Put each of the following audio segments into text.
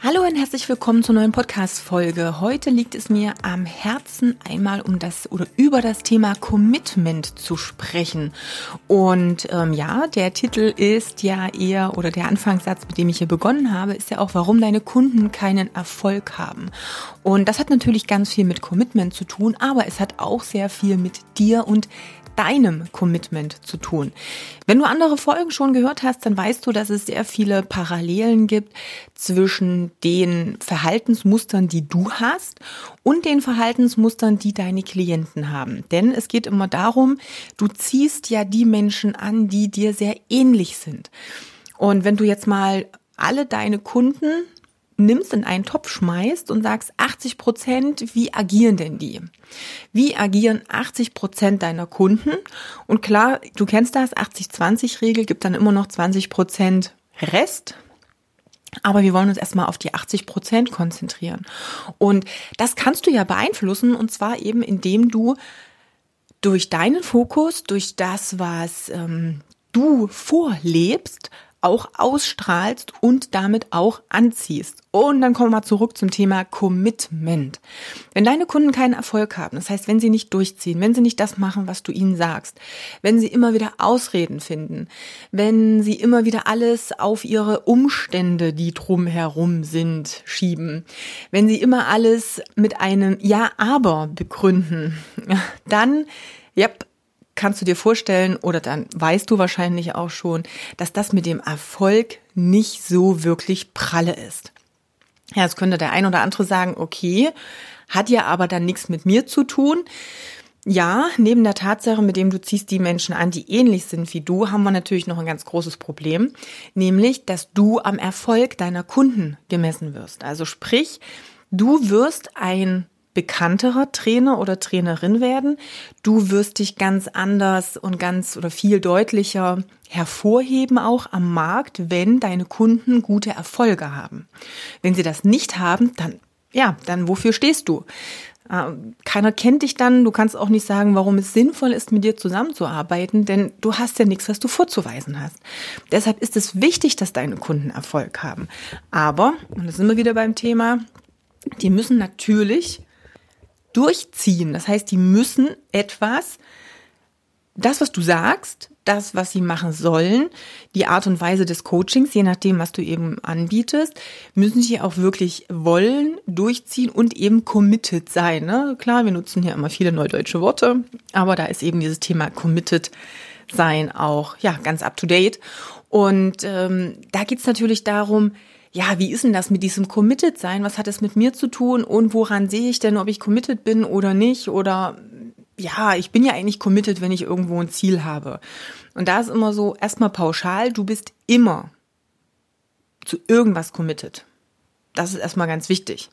Hallo und herzlich willkommen zur neuen Podcast-Folge. Heute liegt es mir am Herzen, einmal um das oder über das Thema Commitment zu sprechen. Und ähm, ja, der Titel ist ja eher, oder der Anfangssatz, mit dem ich hier begonnen habe, ist ja auch, warum deine Kunden keinen Erfolg haben. Und das hat natürlich ganz viel mit Commitment zu tun, aber es hat auch sehr viel mit dir und deinem Commitment zu tun. Wenn du andere Folgen schon gehört hast, dann weißt du, dass es sehr viele Parallelen gibt zwischen den Verhaltensmustern, die du hast und den Verhaltensmustern, die deine Klienten haben. Denn es geht immer darum, du ziehst ja die Menschen an, die dir sehr ähnlich sind. Und wenn du jetzt mal alle deine Kunden nimmst, in einen Topf schmeißt und sagst 80 Prozent, wie agieren denn die? Wie agieren 80 Prozent deiner Kunden? Und klar, du kennst das, 80-20-Regel gibt dann immer noch 20 Prozent Rest. Aber wir wollen uns erstmal auf die 80 Prozent konzentrieren. Und das kannst du ja beeinflussen und zwar eben indem du durch deinen Fokus, durch das, was ähm, du vorlebst, auch ausstrahlst und damit auch anziehst. Und dann kommen wir mal zurück zum Thema Commitment. Wenn deine Kunden keinen Erfolg haben, das heißt, wenn sie nicht durchziehen, wenn sie nicht das machen, was du ihnen sagst, wenn sie immer wieder Ausreden finden, wenn sie immer wieder alles auf ihre Umstände, die drumherum sind, schieben, wenn sie immer alles mit einem Ja, aber begründen, dann, ja, kannst du dir vorstellen oder dann weißt du wahrscheinlich auch schon, dass das mit dem Erfolg nicht so wirklich pralle ist. Ja, jetzt könnte der ein oder andere sagen, okay, hat ja aber dann nichts mit mir zu tun. Ja, neben der Tatsache, mit dem du ziehst die Menschen an, die ähnlich sind wie du, haben wir natürlich noch ein ganz großes Problem, nämlich, dass du am Erfolg deiner Kunden gemessen wirst. Also sprich, du wirst ein bekannterer Trainer oder Trainerin werden. Du wirst dich ganz anders und ganz oder viel deutlicher hervorheben auch am Markt, wenn deine Kunden gute Erfolge haben. Wenn sie das nicht haben, dann ja, dann wofür stehst du? Äh, keiner kennt dich dann, du kannst auch nicht sagen, warum es sinnvoll ist, mit dir zusammenzuarbeiten, denn du hast ja nichts, was du vorzuweisen hast. Deshalb ist es wichtig, dass deine Kunden Erfolg haben. Aber, und da sind wir wieder beim Thema, die müssen natürlich durchziehen. Das heißt, die müssen etwas, das, was du sagst, das, was sie machen sollen, die Art und Weise des Coachings, je nachdem, was du eben anbietest, müssen sie auch wirklich wollen, durchziehen und eben committed sein. Ne? Klar, wir nutzen hier immer viele neudeutsche Worte, aber da ist eben dieses Thema committed sein auch ja ganz up to date. Und ähm, da geht's natürlich darum, ja, wie ist denn das mit diesem Committed sein? Was hat es mit mir zu tun? Und woran sehe ich denn, ob ich committed bin oder nicht? Oder ja, ich bin ja eigentlich committed, wenn ich irgendwo ein Ziel habe. Und da ist immer so, erstmal pauschal, du bist immer zu irgendwas committed. Das ist erstmal ganz wichtig.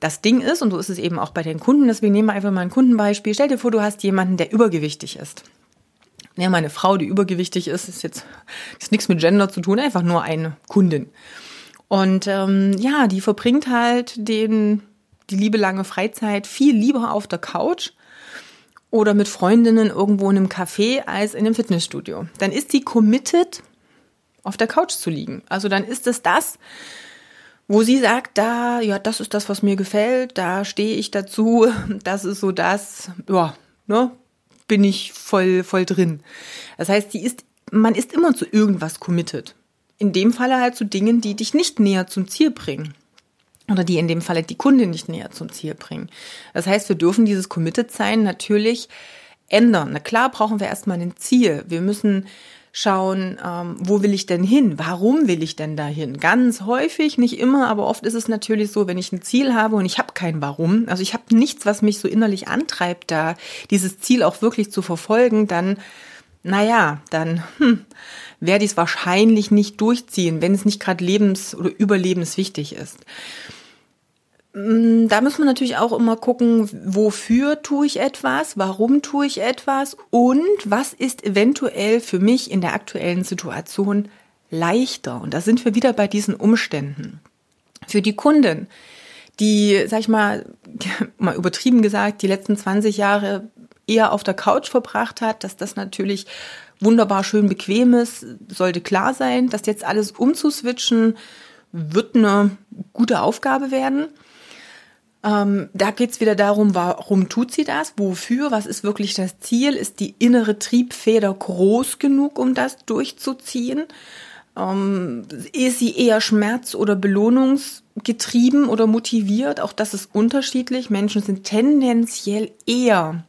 Das Ding ist, und so ist es eben auch bei den Kunden, deswegen nehmen wir einfach mal ein Kundenbeispiel. Stell dir vor, du hast jemanden, der übergewichtig ist. Ja, meine Frau, die übergewichtig ist, ist jetzt ist nichts mit Gender zu tun, einfach nur eine Kundin. Und ähm, ja, die verbringt halt den, die liebe lange Freizeit viel lieber auf der Couch oder mit Freundinnen irgendwo in einem Café als in einem Fitnessstudio. Dann ist sie committed, auf der Couch zu liegen. Also dann ist es das, wo sie sagt, da, ja, das ist das, was mir gefällt, da stehe ich dazu, das ist so das, ja, ne, bin ich voll, voll drin. Das heißt, die ist, man ist immer zu irgendwas committed in dem Falle halt zu Dingen, die dich nicht näher zum Ziel bringen. Oder die in dem Falle die Kundin nicht näher zum Ziel bringen. Das heißt, wir dürfen dieses Committed sein natürlich ändern. Na klar brauchen wir erstmal ein Ziel. Wir müssen schauen, ähm, wo will ich denn hin? Warum will ich denn dahin? Ganz häufig, nicht immer, aber oft ist es natürlich so, wenn ich ein Ziel habe und ich habe kein Warum, also ich habe nichts, was mich so innerlich antreibt, da dieses Ziel auch wirklich zu verfolgen, dann, naja, dann, hm, werde ich es wahrscheinlich nicht durchziehen, wenn es nicht gerade lebens- oder überlebenswichtig ist. Mm, da muss man natürlich auch immer gucken, wofür tue ich etwas, warum tue ich etwas und was ist eventuell für mich in der aktuellen Situation leichter. Und da sind wir wieder bei diesen Umständen. Für die Kunden, die, sag ich mal, mal übertrieben gesagt, die letzten 20 Jahre eher auf der Couch verbracht hat, dass das natürlich wunderbar schön bequem ist, sollte klar sein, dass jetzt alles umzuswitchen, wird eine gute Aufgabe werden. Ähm, da geht's wieder darum, warum tut sie das? Wofür? Was ist wirklich das Ziel? Ist die innere Triebfeder groß genug, um das durchzuziehen? Ähm, ist sie eher schmerz- oder belohnungsgetrieben oder motiviert? Auch das ist unterschiedlich. Menschen sind tendenziell eher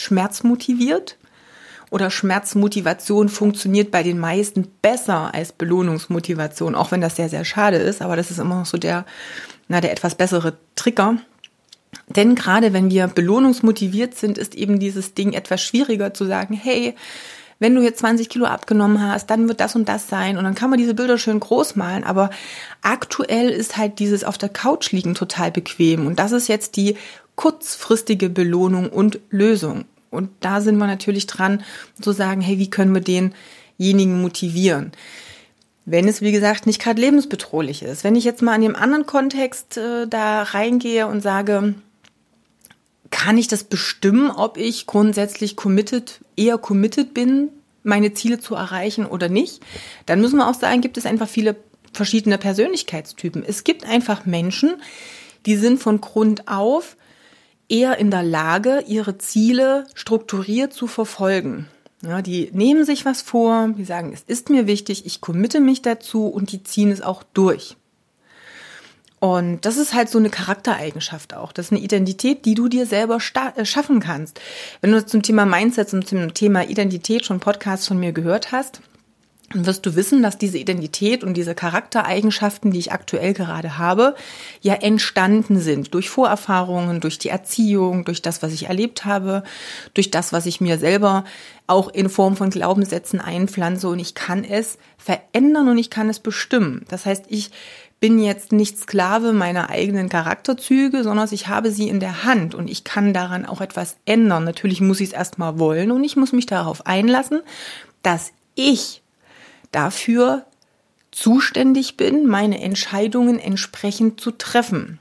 schmerzmotiviert oder Schmerzmotivation funktioniert bei den meisten besser als Belohnungsmotivation, auch wenn das sehr, sehr schade ist. Aber das ist immer noch so der na, der etwas bessere Trigger. Denn gerade wenn wir belohnungsmotiviert sind, ist eben dieses Ding etwas schwieriger zu sagen, hey, wenn du jetzt 20 Kilo abgenommen hast, dann wird das und das sein. Und dann kann man diese Bilder schön groß malen. Aber aktuell ist halt dieses auf der Couch liegen total bequem. Und das ist jetzt die kurzfristige Belohnung und Lösung. Und da sind wir natürlich dran zu sagen, hey, wie können wir denjenigen motivieren? wenn es, wie gesagt, nicht gerade lebensbedrohlich ist. Wenn ich jetzt mal in dem anderen Kontext äh, da reingehe und sage, kann ich das bestimmen, ob ich grundsätzlich committed, eher committed bin, meine Ziele zu erreichen oder nicht, dann müssen wir auch sagen, gibt es einfach viele verschiedene Persönlichkeitstypen. Es gibt einfach Menschen, die sind von Grund auf eher in der Lage, ihre Ziele strukturiert zu verfolgen. Ja, die nehmen sich was vor, die sagen, es ist mir wichtig, ich committe mich dazu und die ziehen es auch durch. Und das ist halt so eine Charaktereigenschaft auch. Das ist eine Identität, die du dir selber äh, schaffen kannst. Wenn du zum Thema Mindset und zum Thema Identität schon Podcasts von mir gehört hast, dann wirst du wissen, dass diese Identität und diese Charaktereigenschaften, die ich aktuell gerade habe, ja entstanden sind durch Vorerfahrungen, durch die Erziehung, durch das, was ich erlebt habe, durch das, was ich mir selber auch in Form von Glaubenssätzen einpflanze und ich kann es verändern und ich kann es bestimmen. Das heißt, ich bin jetzt nicht Sklave meiner eigenen Charakterzüge, sondern ich habe sie in der Hand und ich kann daran auch etwas ändern. Natürlich muss ich es erstmal wollen und ich muss mich darauf einlassen, dass ich dafür zuständig bin, meine Entscheidungen entsprechend zu treffen.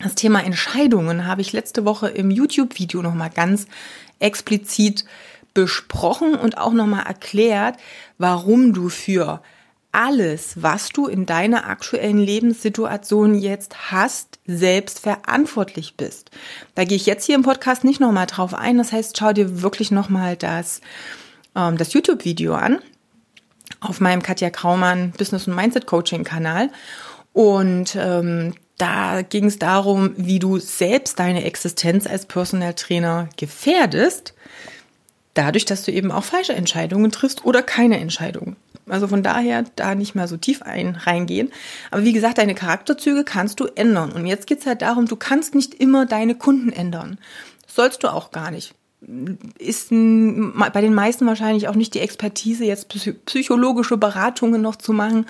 Das Thema Entscheidungen habe ich letzte Woche im YouTube-Video nochmal ganz explizit besprochen und auch nochmal erklärt, warum du für alles, was du in deiner aktuellen Lebenssituation jetzt hast, selbst verantwortlich bist. Da gehe ich jetzt hier im Podcast nicht nochmal drauf ein. Das heißt, schau dir wirklich nochmal das, ähm, das YouTube-Video an auf meinem Katja Kraumann Business und Mindset Coaching Kanal. Und ähm, da ging es darum, wie du selbst deine Existenz als Personal Trainer gefährdest, dadurch, dass du eben auch falsche Entscheidungen triffst oder keine Entscheidungen. Also von daher da nicht mehr so tief ein, reingehen. Aber wie gesagt, deine Charakterzüge kannst du ändern. Und jetzt geht's halt darum, du kannst nicht immer deine Kunden ändern. sollst du auch gar nicht ist bei den meisten wahrscheinlich auch nicht die Expertise, jetzt psychologische Beratungen noch zu machen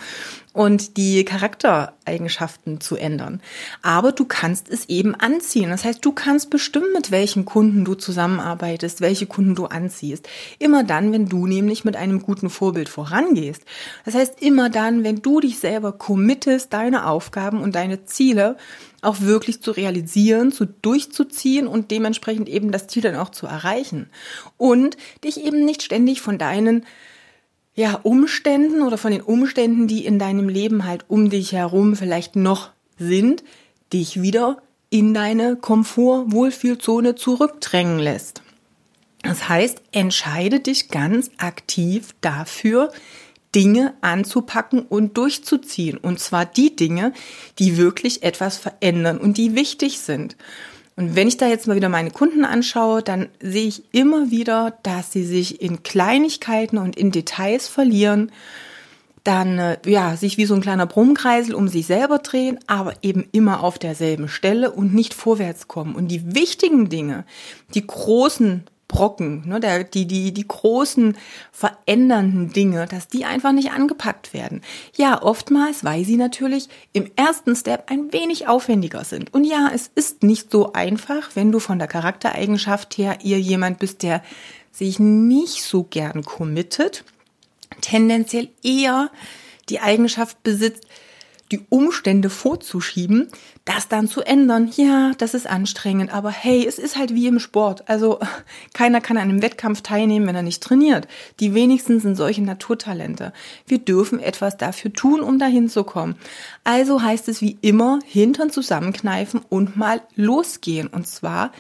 und die Charaktereigenschaften zu ändern. Aber du kannst es eben anziehen. Das heißt, du kannst bestimmen, mit welchen Kunden du zusammenarbeitest, welche Kunden du anziehst. Immer dann, wenn du nämlich mit einem guten Vorbild vorangehst. Das heißt, immer dann, wenn du dich selber committest, deine Aufgaben und deine Ziele auch wirklich zu realisieren, zu durchzuziehen und dementsprechend eben das Ziel dann auch zu erreichen. Und dich eben nicht ständig von deinen ja, Umständen oder von den Umständen, die in deinem Leben halt um dich herum vielleicht noch sind, dich wieder in deine Komfort-Wohlfühlzone zurückdrängen lässt. Das heißt, entscheide dich ganz aktiv dafür, Dinge anzupacken und durchzuziehen. Und zwar die Dinge, die wirklich etwas verändern und die wichtig sind. Und wenn ich da jetzt mal wieder meine Kunden anschaue, dann sehe ich immer wieder, dass sie sich in Kleinigkeiten und in Details verlieren, dann äh, ja, sich wie so ein kleiner Brummkreisel um sich selber drehen, aber eben immer auf derselben Stelle und nicht vorwärts kommen. Und die wichtigen Dinge, die großen Brocken, ne, der, die, die, die großen verändernden Dinge, dass die einfach nicht angepackt werden. Ja, oftmals, weil sie natürlich im ersten Step ein wenig aufwendiger sind. Und ja, es ist nicht so einfach, wenn du von der Charaktereigenschaft her ihr jemand bist, der sich nicht so gern committet, tendenziell eher die Eigenschaft besitzt, die Umstände vorzuschieben, das dann zu ändern. Ja, das ist anstrengend, aber hey, es ist halt wie im Sport. Also keiner kann an einem Wettkampf teilnehmen, wenn er nicht trainiert. Die wenigsten sind solche Naturtalente. Wir dürfen etwas dafür tun, um dahin zu kommen. Also heißt es wie immer, Hintern zusammenkneifen und mal losgehen. Und zwar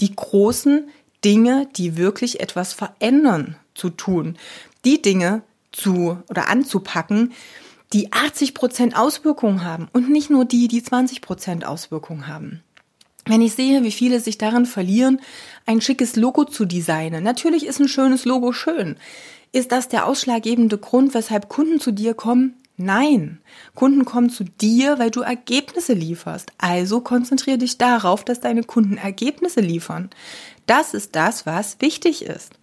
die großen Dinge, die wirklich etwas verändern, zu tun. Die Dinge zu oder anzupacken, die 80 Prozent Auswirkungen haben und nicht nur die, die 20 Prozent Auswirkungen haben. Wenn ich sehe, wie viele sich darin verlieren, ein schickes Logo zu designen, natürlich ist ein schönes Logo schön. Ist das der ausschlaggebende Grund, weshalb Kunden zu dir kommen? Nein. Kunden kommen zu dir, weil du Ergebnisse lieferst. Also konzentriere dich darauf, dass deine Kunden Ergebnisse liefern. Das ist das, was wichtig ist.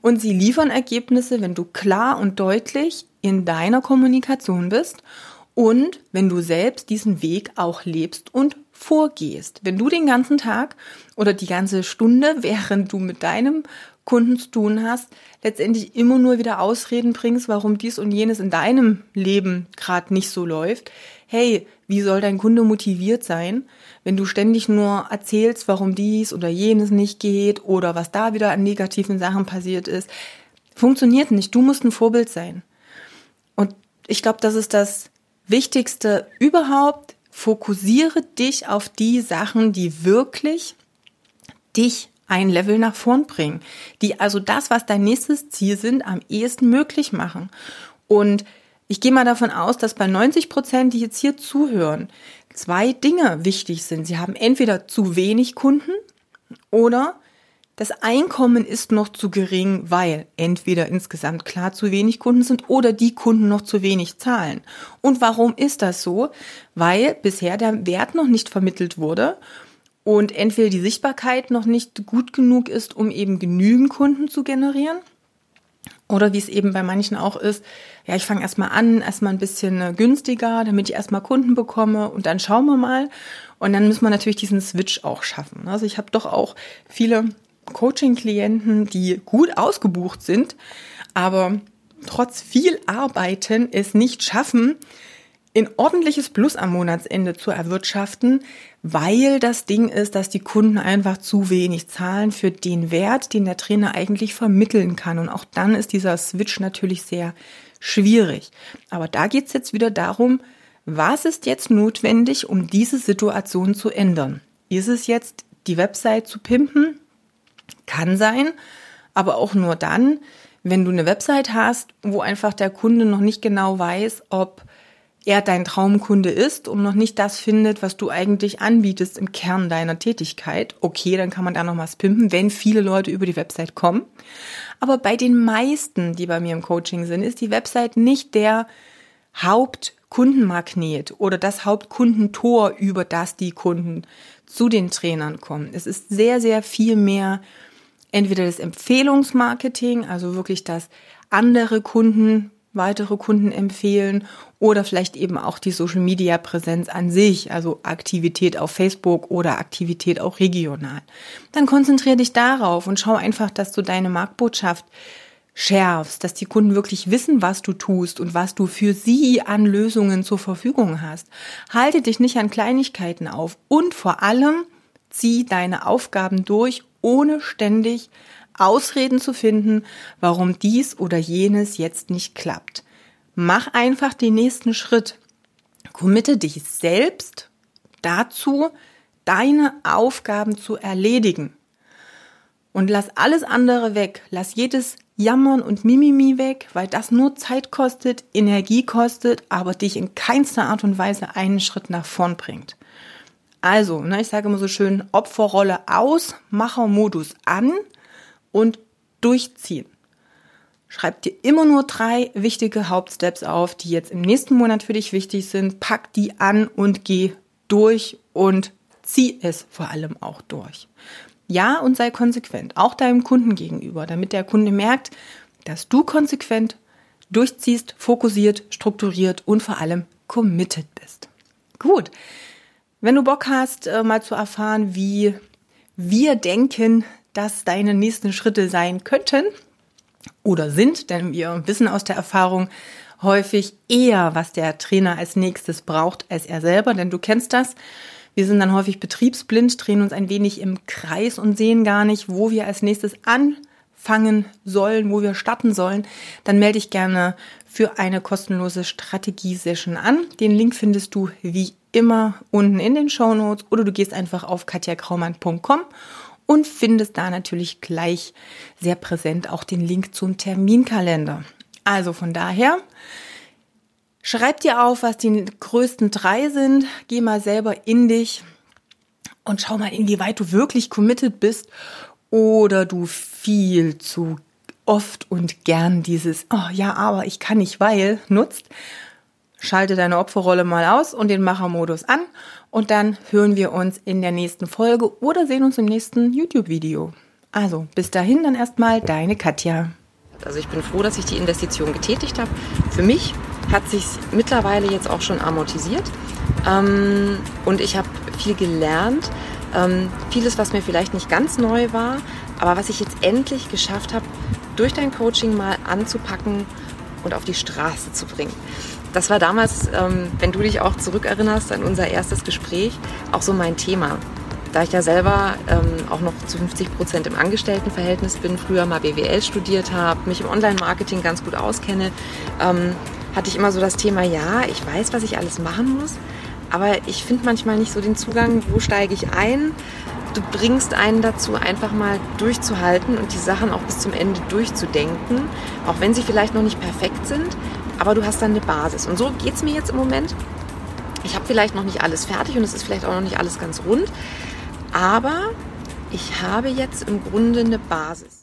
Und sie liefern Ergebnisse, wenn du klar und deutlich in deiner Kommunikation bist und wenn du selbst diesen Weg auch lebst und vorgehst. Wenn du den ganzen Tag oder die ganze Stunde, während du mit deinem Kunden zu tun hast, letztendlich immer nur wieder Ausreden bringst, warum dies und jenes in deinem Leben gerade nicht so läuft. Hey, wie soll dein Kunde motiviert sein, wenn du ständig nur erzählst, warum dies oder jenes nicht geht oder was da wieder an negativen Sachen passiert ist? Funktioniert nicht. Du musst ein Vorbild sein. Ich glaube, das ist das Wichtigste überhaupt. Fokussiere dich auf die Sachen, die wirklich dich ein Level nach vorn bringen, die also das, was dein nächstes Ziel sind, am ehesten möglich machen. Und ich gehe mal davon aus, dass bei 90 Prozent, die jetzt hier zuhören, zwei Dinge wichtig sind. Sie haben entweder zu wenig Kunden oder das Einkommen ist noch zu gering, weil entweder insgesamt klar zu wenig Kunden sind oder die Kunden noch zu wenig zahlen. Und warum ist das so? Weil bisher der Wert noch nicht vermittelt wurde und entweder die Sichtbarkeit noch nicht gut genug ist, um eben genügend Kunden zu generieren. Oder wie es eben bei manchen auch ist, ja, ich fange erstmal an, erstmal ein bisschen äh, günstiger, damit ich erstmal Kunden bekomme und dann schauen wir mal. Und dann muss man natürlich diesen Switch auch schaffen. Also ich habe doch auch viele Coaching-Klienten, die gut ausgebucht sind, aber trotz viel Arbeiten es nicht schaffen, in ordentliches Plus am Monatsende zu erwirtschaften, weil das Ding ist, dass die Kunden einfach zu wenig zahlen für den Wert, den der Trainer eigentlich vermitteln kann. Und auch dann ist dieser Switch natürlich sehr schwierig. Aber da geht es jetzt wieder darum, was ist jetzt notwendig, um diese Situation zu ändern? Ist es jetzt, die Website zu pimpen? Kann sein, aber auch nur dann, wenn du eine Website hast, wo einfach der Kunde noch nicht genau weiß, ob er dein Traumkunde ist und noch nicht das findet, was du eigentlich anbietest im Kern deiner Tätigkeit. Okay, dann kann man da noch was pimpen, wenn viele Leute über die Website kommen. Aber bei den meisten, die bei mir im Coaching sind, ist die Website nicht der Hauptkundenmagnet oder das Hauptkundentor, über das die Kunden zu den Trainern kommen. Es ist sehr, sehr viel mehr entweder das Empfehlungsmarketing, also wirklich das andere Kunden, weitere Kunden empfehlen oder vielleicht eben auch die Social Media Präsenz an sich, also Aktivität auf Facebook oder Aktivität auch regional. Dann konzentriere dich darauf und schau einfach, dass du deine Marktbotschaft schärfst, dass die Kunden wirklich wissen, was du tust und was du für sie an Lösungen zur Verfügung hast. Halte dich nicht an Kleinigkeiten auf und vor allem zieh deine Aufgaben durch, ohne ständig Ausreden zu finden, warum dies oder jenes jetzt nicht klappt. Mach einfach den nächsten Schritt. Committe dich selbst dazu, deine Aufgaben zu erledigen. Und lass alles andere weg. Lass jedes Jammern und Mimimi weg, weil das nur Zeit kostet, Energie kostet, aber dich in keinster Art und Weise einen Schritt nach vorn bringt. Also, ne, ich sage immer so schön, Opferrolle aus, Machermodus an und durchziehen. Schreib dir immer nur drei wichtige Hauptsteps auf, die jetzt im nächsten Monat für dich wichtig sind. Pack die an und geh durch und zieh es vor allem auch durch. Ja, und sei konsequent, auch deinem Kunden gegenüber, damit der Kunde merkt, dass du konsequent durchziehst, fokussiert, strukturiert und vor allem committed bist. Gut. Wenn du Bock hast, äh, mal zu erfahren, wie wir denken, dass deine nächsten Schritte sein könnten oder sind, denn wir wissen aus der Erfahrung häufig eher, was der Trainer als nächstes braucht, als er selber, denn du kennst das. Wir sind dann häufig betriebsblind, drehen uns ein wenig im Kreis und sehen gar nicht, wo wir als nächstes anfangen sollen, wo wir starten sollen. Dann melde dich gerne für eine kostenlose Strategie-Session an. Den Link findest du wie immer unten in den Show Notes oder du gehst einfach auf katjakraumann.com und findest da natürlich gleich sehr präsent auch den Link zum Terminkalender. Also von daher, schreib dir auf, was die größten drei sind, geh mal selber in dich und schau mal, inwieweit du wirklich committed bist oder du viel zu oft und gern dieses, oh ja, aber ich kann nicht, weil nutzt schalte deine Opferrolle mal aus und den Machermodus an und dann hören wir uns in der nächsten Folge oder sehen uns im nächsten YouTube-Video. Also, bis dahin dann erstmal deine Katja. Also ich bin froh, dass ich die Investition getätigt habe. Für mich hat sich mittlerweile jetzt auch schon amortisiert ähm, und ich habe viel gelernt. Ähm, vieles, was mir vielleicht nicht ganz neu war, aber was ich jetzt endlich geschafft habe, durch dein Coaching mal anzupacken und auf die Straße zu bringen das war damals, ähm, wenn du dich auch zurückerinnerst an unser erstes Gespräch, auch so mein Thema. Da ich ja selber ähm, auch noch zu 50 Prozent im Angestelltenverhältnis bin, früher mal BWL studiert habe, mich im Online-Marketing ganz gut auskenne, ähm, hatte ich immer so das Thema, ja, ich weiß, was ich alles machen muss, aber ich finde manchmal nicht so den Zugang, wo steige ich ein. Du bringst einen dazu, einfach mal durchzuhalten und die Sachen auch bis zum Ende durchzudenken, auch wenn sie vielleicht noch nicht perfekt sind, aber du hast dann eine Basis. Und so geht es mir jetzt im Moment. Ich habe vielleicht noch nicht alles fertig und es ist vielleicht auch noch nicht alles ganz rund, aber ich habe jetzt im Grunde eine Basis.